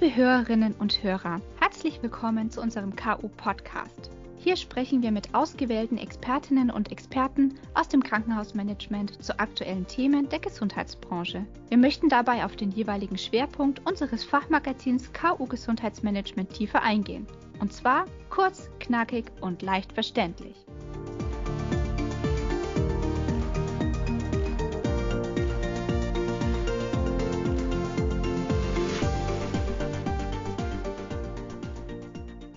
Liebe Hörerinnen und Hörer, herzlich willkommen zu unserem KU-Podcast. Hier sprechen wir mit ausgewählten Expertinnen und Experten aus dem Krankenhausmanagement zu aktuellen Themen der Gesundheitsbranche. Wir möchten dabei auf den jeweiligen Schwerpunkt unseres Fachmagazins KU Gesundheitsmanagement tiefer eingehen. Und zwar kurz, knackig und leicht verständlich.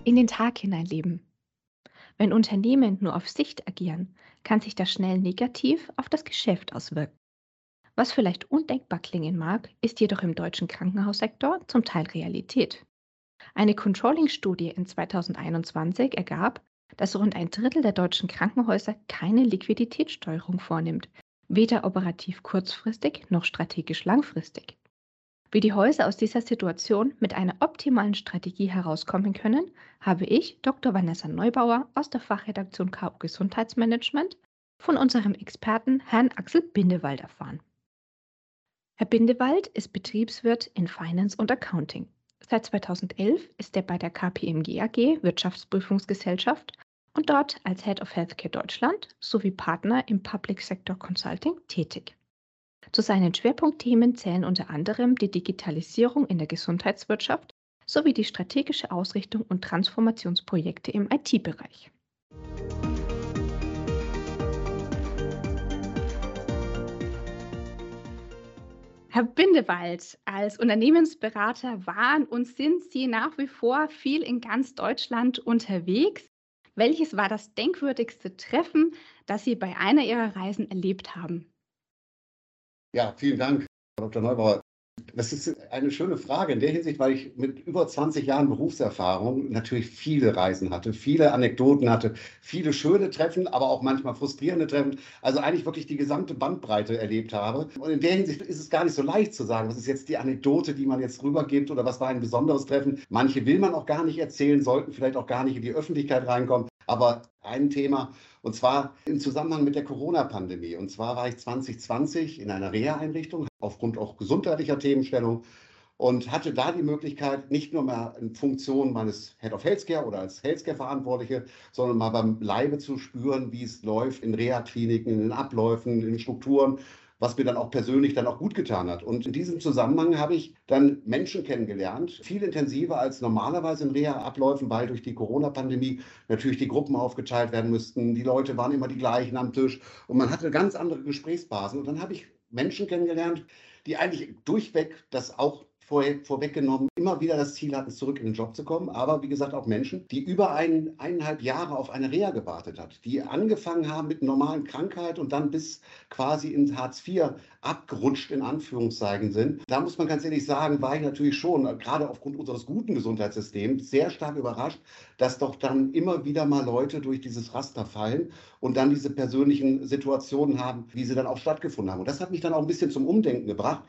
In den Tag hineinleben. Wenn Unternehmen nur auf Sicht agieren, kann sich das schnell negativ auf das Geschäft auswirken. Was vielleicht undenkbar klingen mag, ist jedoch im deutschen Krankenhaussektor zum Teil Realität. Eine Controlling-Studie in 2021 ergab, dass rund ein Drittel der deutschen Krankenhäuser keine Liquiditätssteuerung vornimmt, weder operativ kurzfristig noch strategisch langfristig. Wie die Häuser aus dieser Situation mit einer optimalen Strategie herauskommen können, habe ich Dr. Vanessa Neubauer aus der Fachredaktion KU Gesundheitsmanagement von unserem Experten Herrn Axel Bindewald erfahren. Herr Bindewald ist Betriebswirt in Finance und Accounting. Seit 2011 ist er bei der KPMG AG Wirtschaftsprüfungsgesellschaft und dort als Head of Healthcare Deutschland sowie Partner im Public Sector Consulting tätig. Zu seinen Schwerpunktthemen zählen unter anderem die Digitalisierung in der Gesundheitswirtschaft sowie die strategische Ausrichtung und Transformationsprojekte im IT-Bereich. Herr Bindewald, als Unternehmensberater waren und sind Sie nach wie vor viel in ganz Deutschland unterwegs. Welches war das denkwürdigste Treffen, das Sie bei einer Ihrer Reisen erlebt haben? Ja, vielen Dank, Frau Dr. Neubauer. Das ist eine schöne Frage in der Hinsicht, weil ich mit über 20 Jahren Berufserfahrung natürlich viele Reisen hatte, viele Anekdoten hatte, viele schöne Treffen, aber auch manchmal frustrierende Treffen. Also eigentlich wirklich die gesamte Bandbreite erlebt habe. Und in der Hinsicht ist es gar nicht so leicht zu sagen, was ist jetzt die Anekdote, die man jetzt rübergibt oder was war ein besonderes Treffen. Manche will man auch gar nicht erzählen, sollten vielleicht auch gar nicht in die Öffentlichkeit reinkommen. Aber ein Thema, und zwar im Zusammenhang mit der Corona-Pandemie. Und zwar war ich 2020 in einer Reha-Einrichtung aufgrund auch gesundheitlicher Themenstellung und hatte da die Möglichkeit, nicht nur mal in Funktion meines Head of Healthcare oder als Healthcare-Verantwortliche, sondern mal beim Leibe zu spüren, wie es läuft in Reha-Kliniken, in den Abläufen, in den Strukturen was mir dann auch persönlich dann auch gut getan hat. Und in diesem Zusammenhang habe ich dann Menschen kennengelernt, viel intensiver als normalerweise in Reha-Abläufen, weil durch die Corona-Pandemie natürlich die Gruppen aufgeteilt werden müssten. Die Leute waren immer die gleichen am Tisch und man hatte ganz andere Gesprächsbasen. Und dann habe ich Menschen kennengelernt, die eigentlich durchweg das auch vor, vorweggenommen immer wieder das Ziel hatten, zurück in den Job zu kommen. Aber wie gesagt, auch Menschen, die über ein, eineinhalb Jahre auf eine Reha gewartet hat, die angefangen haben mit normalen Krankheit und dann bis quasi in Hartz IV abgerutscht in Anführungszeichen sind. Da muss man ganz ehrlich sagen, war ich natürlich schon, gerade aufgrund unseres guten Gesundheitssystems, sehr stark überrascht, dass doch dann immer wieder mal Leute durch dieses Raster fallen und dann diese persönlichen Situationen haben, wie sie dann auch stattgefunden haben. Und das hat mich dann auch ein bisschen zum Umdenken gebracht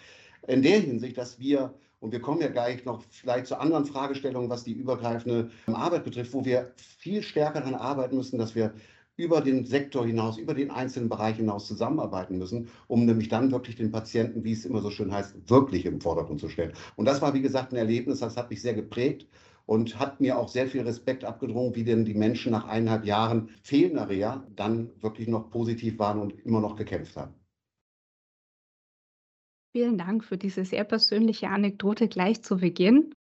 in der Hinsicht, dass wir und wir kommen ja gleich noch vielleicht zu anderen Fragestellungen, was die übergreifende Arbeit betrifft, wo wir viel stärker daran arbeiten müssen, dass wir über den Sektor hinaus, über den einzelnen Bereich hinaus zusammenarbeiten müssen, um nämlich dann wirklich den Patienten, wie es immer so schön heißt, wirklich im Vordergrund zu stellen. Und das war, wie gesagt, ein Erlebnis, das hat mich sehr geprägt und hat mir auch sehr viel Respekt abgedrungen, wie denn die Menschen nach eineinhalb Jahren fehlender Reha dann wirklich noch positiv waren und immer noch gekämpft haben. Vielen Dank für diese sehr persönliche Anekdote gleich zu Beginn.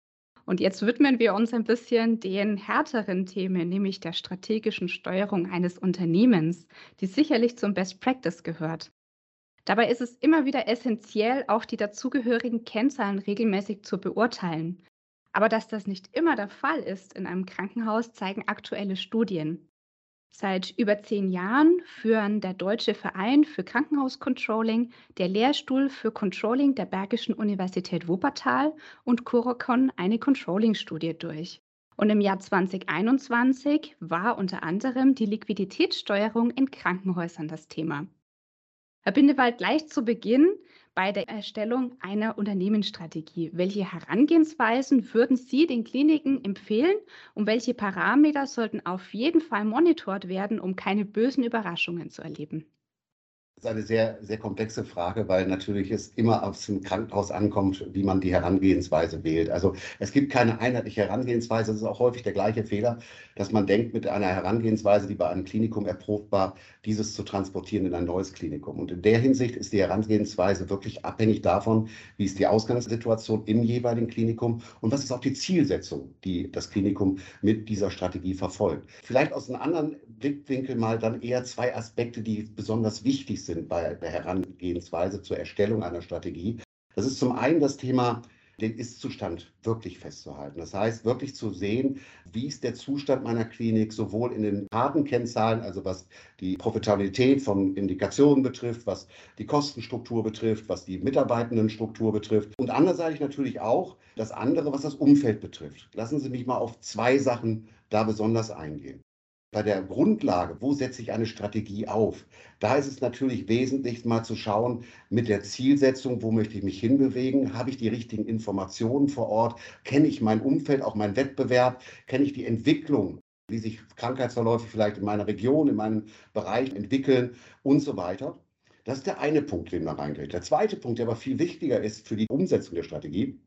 Und jetzt widmen wir uns ein bisschen den härteren Themen, nämlich der strategischen Steuerung eines Unternehmens, die sicherlich zum Best Practice gehört. Dabei ist es immer wieder essentiell, auch die dazugehörigen Kennzahlen regelmäßig zu beurteilen. Aber dass das nicht immer der Fall ist in einem Krankenhaus, zeigen aktuelle Studien. Seit über zehn Jahren führen der Deutsche Verein für Krankenhauscontrolling, der Lehrstuhl für Controlling der Bergischen Universität Wuppertal und Curocon eine Controlling-Studie durch. Und im Jahr 2021 war unter anderem die Liquiditätssteuerung in Krankenhäusern das Thema. Herr Bindewald, gleich zu Beginn bei der Erstellung einer Unternehmensstrategie. Welche Herangehensweisen würden Sie den Kliniken empfehlen und welche Parameter sollten auf jeden Fall monitort werden, um keine bösen Überraschungen zu erleben? Das ist eine sehr, sehr komplexe Frage, weil natürlich es immer aufs Krankenhaus ankommt, wie man die Herangehensweise wählt. Also es gibt keine einheitliche Herangehensweise. Es ist auch häufig der gleiche Fehler, dass man denkt, mit einer Herangehensweise, die bei einem Klinikum erprobt war, dieses zu transportieren in ein neues Klinikum. Und in der Hinsicht ist die Herangehensweise wirklich abhängig davon, wie ist die Ausgangssituation im jeweiligen Klinikum und was ist auch die Zielsetzung, die das Klinikum mit dieser Strategie verfolgt. Vielleicht aus einem anderen Blickwinkel mal dann eher zwei Aspekte, die besonders wichtig sind sind bei der Herangehensweise zur Erstellung einer Strategie. Das ist zum einen das Thema, den Ist-Zustand wirklich festzuhalten. Das heißt, wirklich zu sehen, wie ist der Zustand meiner Klinik, sowohl in den harten Kennzahlen, also was die Profitabilität von Indikationen betrifft, was die Kostenstruktur betrifft, was die Mitarbeitendenstruktur betrifft und andererseits natürlich auch das andere, was das Umfeld betrifft. Lassen Sie mich mal auf zwei Sachen da besonders eingehen bei der Grundlage, wo setze ich eine Strategie auf? Da ist es natürlich wesentlich, mal zu schauen mit der Zielsetzung, wo möchte ich mich hinbewegen? Habe ich die richtigen Informationen vor Ort? Kenne ich mein Umfeld, auch meinen Wettbewerb? Kenne ich die Entwicklung, wie sich Krankheitsverläufe vielleicht in meiner Region, in meinem Bereich entwickeln und so weiter? Das ist der eine Punkt, den man reingeht. Der zweite Punkt, der aber viel wichtiger ist für die Umsetzung der Strategie,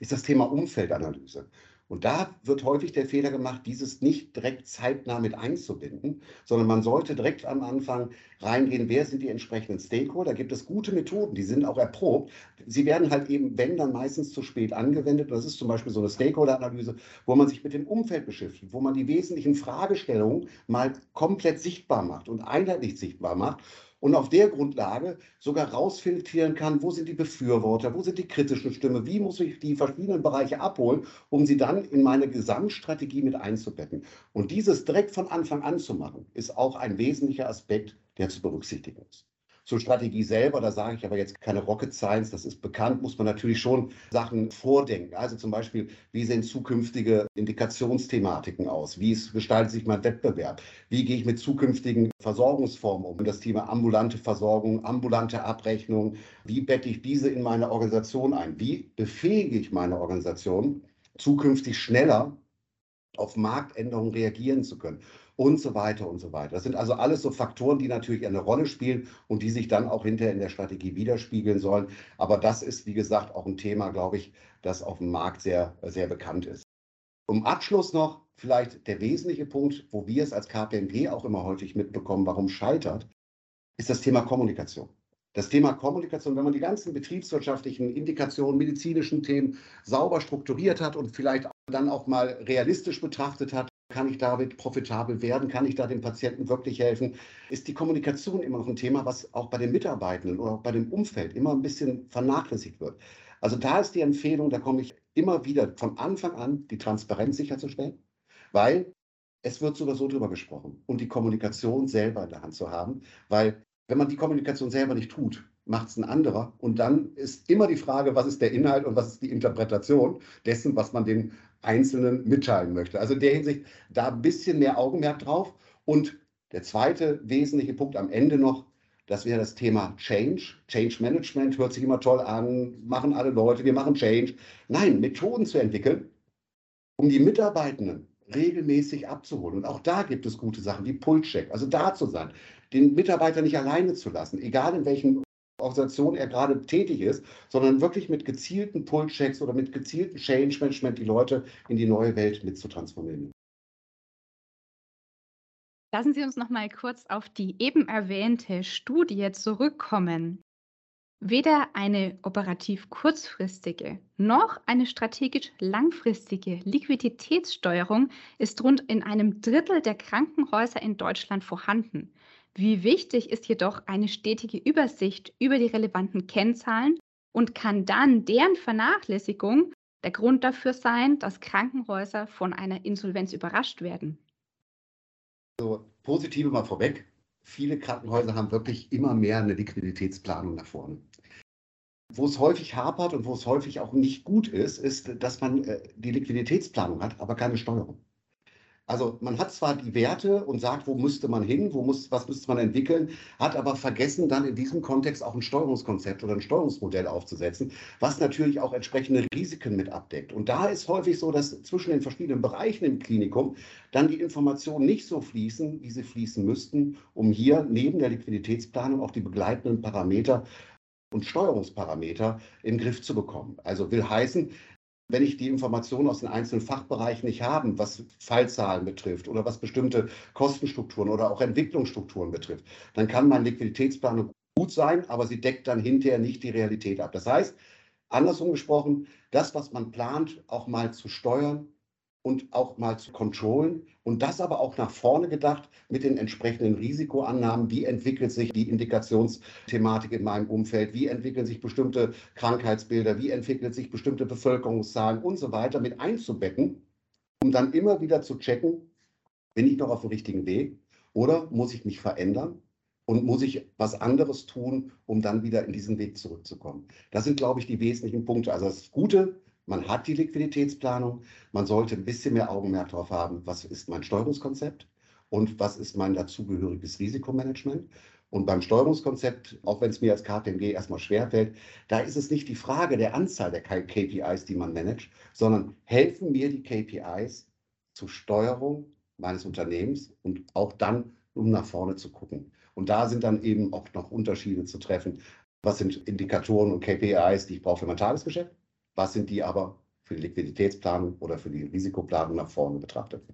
ist das Thema Umfeldanalyse. Und da wird häufig der Fehler gemacht, dieses nicht direkt zeitnah mit einzubinden, sondern man sollte direkt am Anfang reingehen, wer sind die entsprechenden Stakeholder. Da gibt es gute Methoden, die sind auch erprobt. Sie werden halt eben, wenn dann meistens zu spät angewendet. Das ist zum Beispiel so eine Stakeholder-Analyse, wo man sich mit dem Umfeld beschäftigt, wo man die wesentlichen Fragestellungen mal komplett sichtbar macht und einheitlich sichtbar macht und auf der Grundlage sogar rausfiltrieren kann, wo sind die Befürworter, wo sind die kritischen Stimmen, wie muss ich die verschiedenen Bereiche abholen, um sie dann in meine Gesamtstrategie mit einzubetten. Und dieses direkt von Anfang an zu machen, ist auch ein wesentlicher Aspekt, der zu berücksichtigen ist. Zur Strategie selber, da sage ich aber jetzt keine Rocket Science, das ist bekannt, muss man natürlich schon Sachen vordenken. Also zum Beispiel, wie sehen zukünftige Indikationsthematiken aus? Wie gestaltet sich mein Wettbewerb? Wie gehe ich mit zukünftigen Versorgungsformen um? Das Thema ambulante Versorgung, ambulante Abrechnung. Wie bette ich diese in meine Organisation ein? Wie befähige ich meine Organisation, zukünftig schneller auf Marktänderungen reagieren zu können? Und so weiter und so weiter. Das sind also alles so Faktoren, die natürlich eine Rolle spielen und die sich dann auch hinterher in der Strategie widerspiegeln sollen. Aber das ist, wie gesagt, auch ein Thema, glaube ich, das auf dem Markt sehr, sehr bekannt ist. Um Abschluss noch vielleicht der wesentliche Punkt, wo wir es als KPMG auch immer häufig mitbekommen, warum scheitert, ist das Thema Kommunikation. Das Thema Kommunikation, wenn man die ganzen betriebswirtschaftlichen Indikationen, medizinischen Themen sauber strukturiert hat und vielleicht dann auch mal realistisch betrachtet hat, kann ich damit profitabel werden? Kann ich da dem Patienten wirklich helfen? Ist die Kommunikation immer noch ein Thema, was auch bei den Mitarbeitenden oder auch bei dem Umfeld immer ein bisschen vernachlässigt wird? Also da ist die Empfehlung, da komme ich immer wieder von Anfang an, die Transparenz sicherzustellen, weil es wird so oder so drüber gesprochen und die Kommunikation selber in der Hand zu haben, weil wenn man die Kommunikation selber nicht tut, macht es ein anderer. Und dann ist immer die Frage, was ist der Inhalt und was ist die Interpretation dessen, was man den Einzelnen mitteilen möchte. Also in der Hinsicht da ein bisschen mehr Augenmerk drauf. Und der zweite wesentliche Punkt am Ende noch, das wäre das Thema Change. Change Management hört sich immer toll an, machen alle Leute, wir machen Change. Nein, Methoden zu entwickeln, um die Mitarbeitenden regelmäßig abzuholen. Und auch da gibt es gute Sachen wie Pull-Check, also da zu sein, den Mitarbeiter nicht alleine zu lassen, egal in welchen Organisation er gerade tätig ist, sondern wirklich mit gezielten Pull-Checks oder mit gezielten Change-Management die Leute in die neue Welt mitzutransformieren. Lassen Sie uns noch mal kurz auf die eben erwähnte Studie zurückkommen. Weder eine operativ kurzfristige noch eine strategisch langfristige Liquiditätssteuerung ist rund in einem Drittel der Krankenhäuser in Deutschland vorhanden. Wie wichtig ist jedoch eine stetige Übersicht über die relevanten Kennzahlen und kann dann deren Vernachlässigung der Grund dafür sein, dass Krankenhäuser von einer Insolvenz überrascht werden? So, positive mal vorweg. Viele Krankenhäuser haben wirklich immer mehr eine Liquiditätsplanung nach vorne. Wo es häufig hapert und wo es häufig auch nicht gut ist, ist, dass man äh, die Liquiditätsplanung hat, aber keine Steuerung. Also man hat zwar die Werte und sagt, wo müsste man hin, wo muss, was müsste man entwickeln, hat aber vergessen, dann in diesem Kontext auch ein Steuerungskonzept oder ein Steuerungsmodell aufzusetzen, was natürlich auch entsprechende Risiken mit abdeckt. Und da ist häufig so, dass zwischen den verschiedenen Bereichen im Klinikum dann die Informationen nicht so fließen, wie sie fließen müssten, um hier neben der Liquiditätsplanung auch die begleitenden Parameter und Steuerungsparameter im Griff zu bekommen. Also will heißen, wenn ich die Informationen aus den einzelnen Fachbereichen nicht habe, was Fallzahlen betrifft oder was bestimmte Kostenstrukturen oder auch Entwicklungsstrukturen betrifft, dann kann meine Liquiditätsplanung gut sein, aber sie deckt dann hinterher nicht die Realität ab. Das heißt, andersrum gesprochen, das, was man plant, auch mal zu steuern, und auch mal zu kontrollen und das aber auch nach vorne gedacht mit den entsprechenden Risikoannahmen. Wie entwickelt sich die Indikationsthematik in meinem Umfeld? Wie entwickeln sich bestimmte Krankheitsbilder? Wie entwickeln sich bestimmte Bevölkerungszahlen und so weiter mit einzubetten, um dann immer wieder zu checken, bin ich noch auf dem richtigen Weg oder muss ich mich verändern? Und muss ich was anderes tun, um dann wieder in diesen Weg zurückzukommen? Das sind, glaube ich, die wesentlichen Punkte. Also das Gute man hat die Liquiditätsplanung. Man sollte ein bisschen mehr Augenmerk darauf haben, was ist mein Steuerungskonzept und was ist mein dazugehöriges Risikomanagement. Und beim Steuerungskonzept, auch wenn es mir als KPMG erstmal schwerfällt, da ist es nicht die Frage der Anzahl der KPIs, die man managt, sondern helfen mir die KPIs zur Steuerung meines Unternehmens und auch dann, um nach vorne zu gucken. Und da sind dann eben auch noch Unterschiede zu treffen. Was sind Indikatoren und KPIs, die ich brauche für mein Tagesgeschäft? Was sind die aber für die Liquiditätsplanung oder für die Risikoplanung nach vorne betrachtet?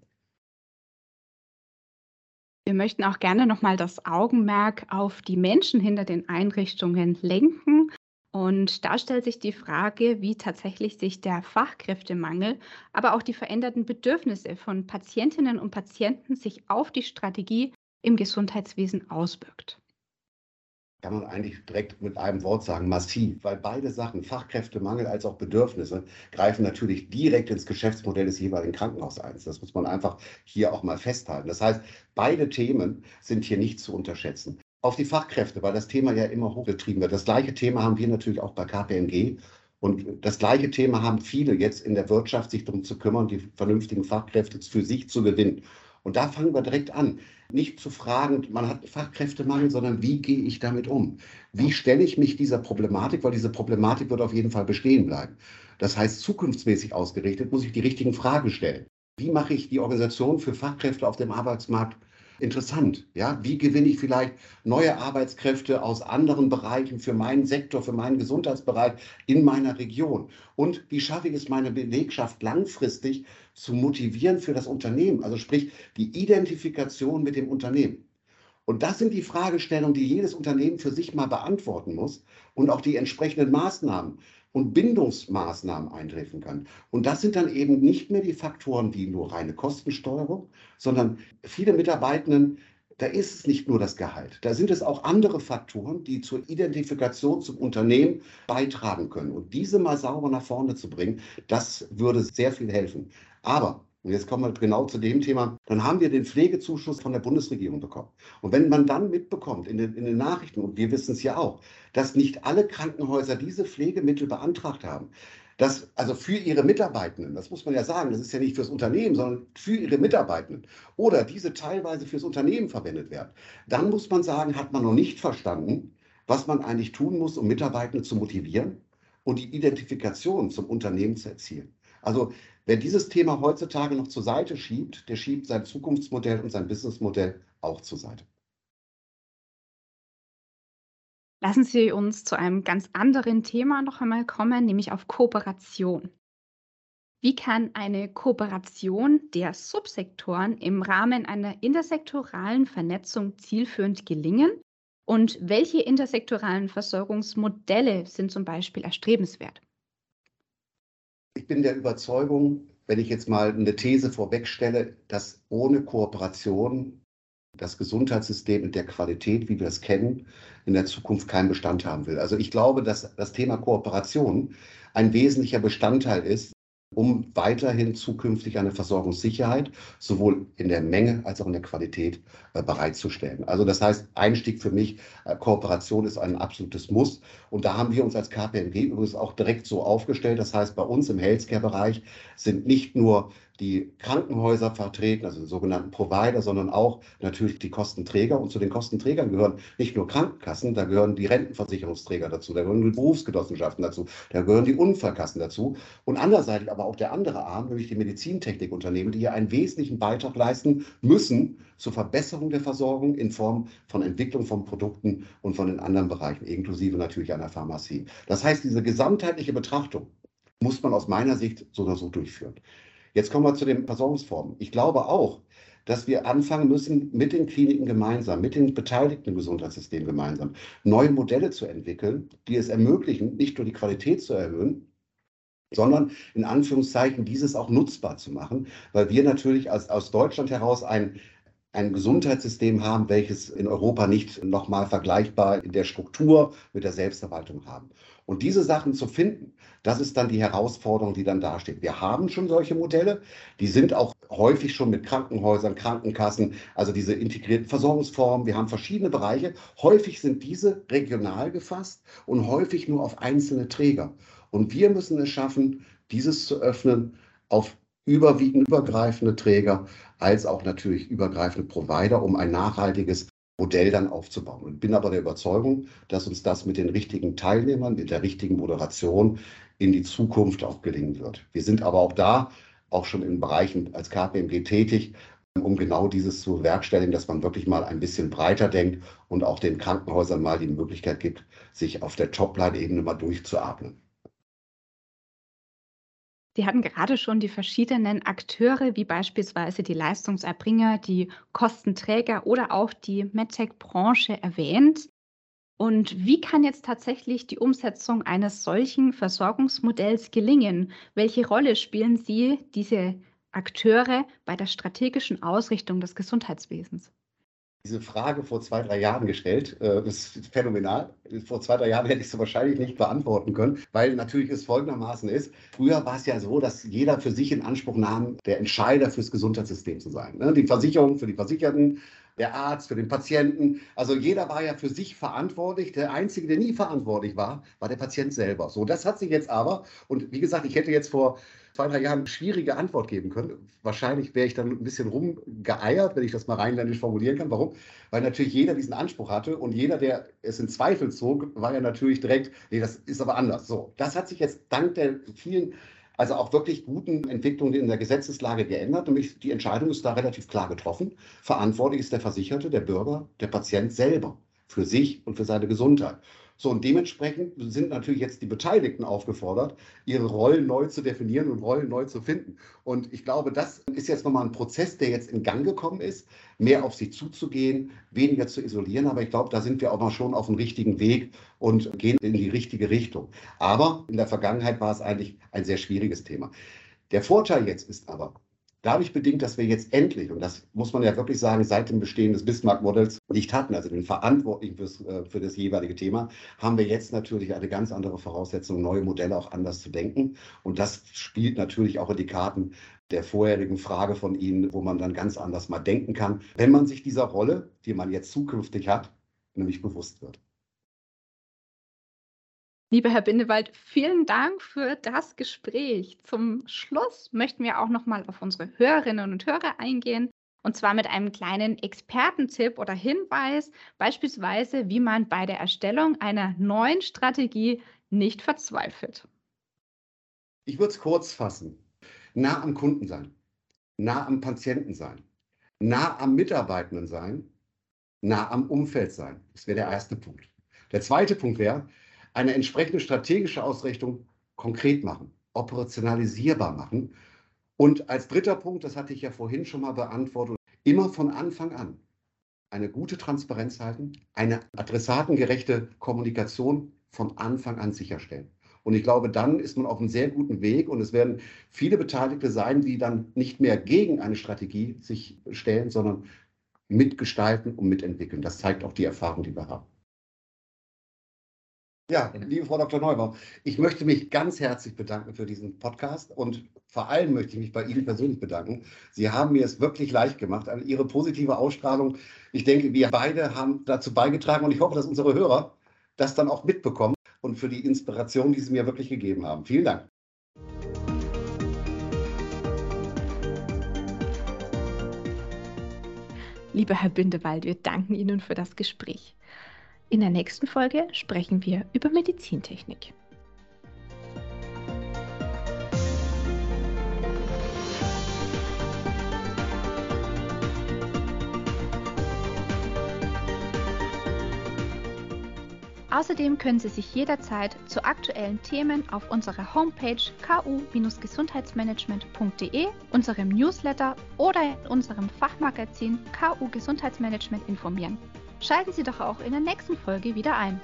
Wir möchten auch gerne nochmal das Augenmerk auf die Menschen hinter den Einrichtungen lenken. Und da stellt sich die Frage, wie tatsächlich sich der Fachkräftemangel, aber auch die veränderten Bedürfnisse von Patientinnen und Patienten sich auf die Strategie im Gesundheitswesen auswirkt kann man eigentlich direkt mit einem Wort sagen, massiv, weil beide Sachen, Fachkräftemangel als auch Bedürfnisse, greifen natürlich direkt ins Geschäftsmodell des jeweiligen Krankenhauses ein. Das muss man einfach hier auch mal festhalten. Das heißt, beide Themen sind hier nicht zu unterschätzen. Auf die Fachkräfte, weil das Thema ja immer hochgetrieben wird. Das gleiche Thema haben wir natürlich auch bei KPMG. Und das gleiche Thema haben viele jetzt in der Wirtschaft, sich darum zu kümmern, die vernünftigen Fachkräfte für sich zu gewinnen. Und da fangen wir direkt an. Nicht zu fragen, man hat Fachkräftemangel, sondern wie gehe ich damit um? Wie stelle ich mich dieser Problematik, weil diese Problematik wird auf jeden Fall bestehen bleiben. Das heißt, zukunftsmäßig ausgerichtet muss ich die richtigen Fragen stellen. Wie mache ich die Organisation für Fachkräfte auf dem Arbeitsmarkt interessant. Ja, wie gewinne ich vielleicht neue Arbeitskräfte aus anderen Bereichen für meinen Sektor, für meinen Gesundheitsbereich in meiner Region? Und wie schaffe ich es, meine Belegschaft langfristig zu motivieren für das Unternehmen? Also sprich, die Identifikation mit dem Unternehmen. Und das sind die Fragestellungen, die jedes Unternehmen für sich mal beantworten muss und auch die entsprechenden Maßnahmen und Bindungsmaßnahmen eintreffen kann. Und das sind dann eben nicht mehr die Faktoren wie nur reine Kostensteuerung, sondern viele Mitarbeitenden, da ist es nicht nur das Gehalt. Da sind es auch andere Faktoren, die zur Identifikation zum Unternehmen beitragen können. Und diese mal sauber nach vorne zu bringen, das würde sehr viel helfen. Aber und jetzt kommen wir genau zu dem Thema. Dann haben wir den Pflegezuschuss von der Bundesregierung bekommen. Und wenn man dann mitbekommt in den, in den Nachrichten, und wir wissen es ja auch, dass nicht alle Krankenhäuser diese Pflegemittel beantragt haben, dass also für ihre Mitarbeitenden, das muss man ja sagen, das ist ja nicht fürs Unternehmen, sondern für ihre Mitarbeitenden oder diese teilweise fürs Unternehmen verwendet werden, dann muss man sagen, hat man noch nicht verstanden, was man eigentlich tun muss, um Mitarbeitende zu motivieren und die Identifikation zum Unternehmen zu erzielen. Also Wer dieses Thema heutzutage noch zur Seite schiebt, der schiebt sein Zukunftsmodell und sein Businessmodell auch zur Seite. Lassen Sie uns zu einem ganz anderen Thema noch einmal kommen, nämlich auf Kooperation. Wie kann eine Kooperation der Subsektoren im Rahmen einer intersektoralen Vernetzung zielführend gelingen? Und welche intersektoralen Versorgungsmodelle sind zum Beispiel erstrebenswert? Ich bin der Überzeugung, wenn ich jetzt mal eine These vorwegstelle, dass ohne Kooperation das Gesundheitssystem in der Qualität, wie wir es kennen, in der Zukunft keinen Bestand haben will. Also ich glaube, dass das Thema Kooperation ein wesentlicher Bestandteil ist um weiterhin zukünftig eine Versorgungssicherheit sowohl in der Menge als auch in der Qualität äh, bereitzustellen. Also das heißt, Einstieg für mich, äh, Kooperation ist ein absolutes Muss. Und da haben wir uns als KPMG übrigens auch direkt so aufgestellt. Das heißt, bei uns im Healthcare-Bereich sind nicht nur die Krankenhäuser vertreten, also sogenannten Provider, sondern auch natürlich die Kostenträger. Und zu den Kostenträgern gehören nicht nur Krankenkassen, da gehören die Rentenversicherungsträger dazu, da gehören die Berufsgenossenschaften dazu, da gehören die Unfallkassen dazu. Und andererseits aber auch der andere Arm, nämlich die Medizintechnikunternehmen, die hier einen wesentlichen Beitrag leisten müssen zur Verbesserung der Versorgung in Form von Entwicklung von Produkten und von den anderen Bereichen, inklusive natürlich einer Pharmazie. Das heißt, diese gesamtheitliche Betrachtung muss man aus meiner Sicht so oder so durchführen. Jetzt kommen wir zu den Versorgungsformen. Ich glaube auch, dass wir anfangen müssen, mit den Kliniken gemeinsam, mit den beteiligten Gesundheitssystemen gemeinsam, neue Modelle zu entwickeln, die es ermöglichen, nicht nur die Qualität zu erhöhen, sondern in Anführungszeichen dieses auch nutzbar zu machen, weil wir natürlich als, aus Deutschland heraus ein, ein Gesundheitssystem haben, welches in Europa nicht nochmal vergleichbar in der Struktur mit der Selbstverwaltung haben. Und diese Sachen zu finden, das ist dann die Herausforderung, die dann dasteht. Wir haben schon solche Modelle, die sind auch häufig schon mit Krankenhäusern, Krankenkassen, also diese integrierten Versorgungsformen. Wir haben verschiedene Bereiche. Häufig sind diese regional gefasst und häufig nur auf einzelne Träger. Und wir müssen es schaffen, dieses zu öffnen auf überwiegend übergreifende Träger als auch natürlich übergreifende Provider, um ein nachhaltiges Modell dann aufzubauen. Und bin aber der Überzeugung, dass uns das mit den richtigen Teilnehmern, mit der richtigen Moderation in die Zukunft auch gelingen wird. Wir sind aber auch da, auch schon in Bereichen als KPMG tätig, um genau dieses zu bewerkstelligen, dass man wirklich mal ein bisschen breiter denkt und auch den Krankenhäusern mal die Möglichkeit gibt, sich auf der Topline-Ebene mal durchzuatmen. Sie hatten gerade schon die verschiedenen Akteure, wie beispielsweise die Leistungserbringer, die Kostenträger oder auch die MedTech-Branche erwähnt. Und wie kann jetzt tatsächlich die Umsetzung eines solchen Versorgungsmodells gelingen? Welche Rolle spielen Sie, diese Akteure, bei der strategischen Ausrichtung des Gesundheitswesens? Diese Frage vor zwei, drei Jahren gestellt. Das äh, ist phänomenal. Vor zwei, drei Jahren hätte ich sie wahrscheinlich nicht beantworten können, weil natürlich es folgendermaßen ist. Früher war es ja so, dass jeder für sich in Anspruch nahm, der Entscheider fürs Gesundheitssystem zu sein. Ne? Die Versicherung für die Versicherten, der Arzt für den Patienten. Also jeder war ja für sich verantwortlich. Der Einzige, der nie verantwortlich war, war der Patient selber. So, das hat sich jetzt aber, und wie gesagt, ich hätte jetzt vor zwei, drei Jahren schwierige Antwort geben können. Wahrscheinlich wäre ich dann ein bisschen rumgeeiert, wenn ich das mal rheinländisch formulieren kann. Warum? Weil natürlich jeder diesen Anspruch hatte und jeder, der es in Zweifel zog, war ja natürlich direkt, nee, das ist aber anders. So, das hat sich jetzt dank der vielen also auch wirklich guten Entwicklungen in der Gesetzeslage geändert. Nämlich die Entscheidung ist da relativ klar getroffen. Verantwortlich ist der Versicherte, der Bürger, der Patient selber für sich und für seine Gesundheit. So, und dementsprechend sind natürlich jetzt die Beteiligten aufgefordert, ihre Rollen neu zu definieren und Rollen neu zu finden. Und ich glaube, das ist jetzt nochmal ein Prozess, der jetzt in Gang gekommen ist, mehr auf sie zuzugehen, weniger zu isolieren. Aber ich glaube, da sind wir auch mal schon auf dem richtigen Weg und gehen in die richtige Richtung. Aber in der Vergangenheit war es eigentlich ein sehr schwieriges Thema. Der Vorteil jetzt ist aber, Dadurch bedingt, dass wir jetzt endlich, und das muss man ja wirklich sagen, seit dem Bestehen des Bismarck-Modells nicht hatten, also den Verantwortlichen fürs, äh, für das jeweilige Thema, haben wir jetzt natürlich eine ganz andere Voraussetzung, neue Modelle auch anders zu denken. Und das spielt natürlich auch in die Karten der vorherigen Frage von Ihnen, wo man dann ganz anders mal denken kann, wenn man sich dieser Rolle, die man jetzt zukünftig hat, nämlich bewusst wird. Lieber Herr Bindewald, vielen Dank für das Gespräch. Zum Schluss möchten wir auch noch mal auf unsere Hörerinnen und Hörer eingehen. Und zwar mit einem kleinen Expertentipp oder Hinweis, beispielsweise, wie man bei der Erstellung einer neuen Strategie nicht verzweifelt. Ich würde es kurz fassen. Nah am Kunden sein, nah am Patienten sein, nah am Mitarbeitenden sein, nah am Umfeld sein. Das wäre der erste Punkt. Der zweite Punkt wäre, eine entsprechende strategische Ausrichtung konkret machen, operationalisierbar machen. Und als dritter Punkt, das hatte ich ja vorhin schon mal beantwortet, immer von Anfang an eine gute Transparenz halten, eine adressatengerechte Kommunikation von Anfang an sicherstellen. Und ich glaube, dann ist man auf einem sehr guten Weg und es werden viele Beteiligte sein, die dann nicht mehr gegen eine Strategie sich stellen, sondern mitgestalten und mitentwickeln. Das zeigt auch die Erfahrung, die wir haben. Ja, liebe Frau Dr. Neubau, ich möchte mich ganz herzlich bedanken für diesen Podcast und vor allem möchte ich mich bei Ihnen persönlich bedanken. Sie haben mir es wirklich leicht gemacht. Also Ihre positive Ausstrahlung, ich denke, wir beide haben dazu beigetragen und ich hoffe, dass unsere Hörer das dann auch mitbekommen und für die Inspiration, die Sie mir wirklich gegeben haben. Vielen Dank. Lieber Herr Bindewald, wir danken Ihnen für das Gespräch. In der nächsten Folge sprechen wir über Medizintechnik. Außerdem können Sie sich jederzeit zu aktuellen Themen auf unserer Homepage ku-gesundheitsmanagement.de, unserem Newsletter oder in unserem Fachmagazin KU Gesundheitsmanagement informieren. Schalten Sie doch auch in der nächsten Folge wieder ein.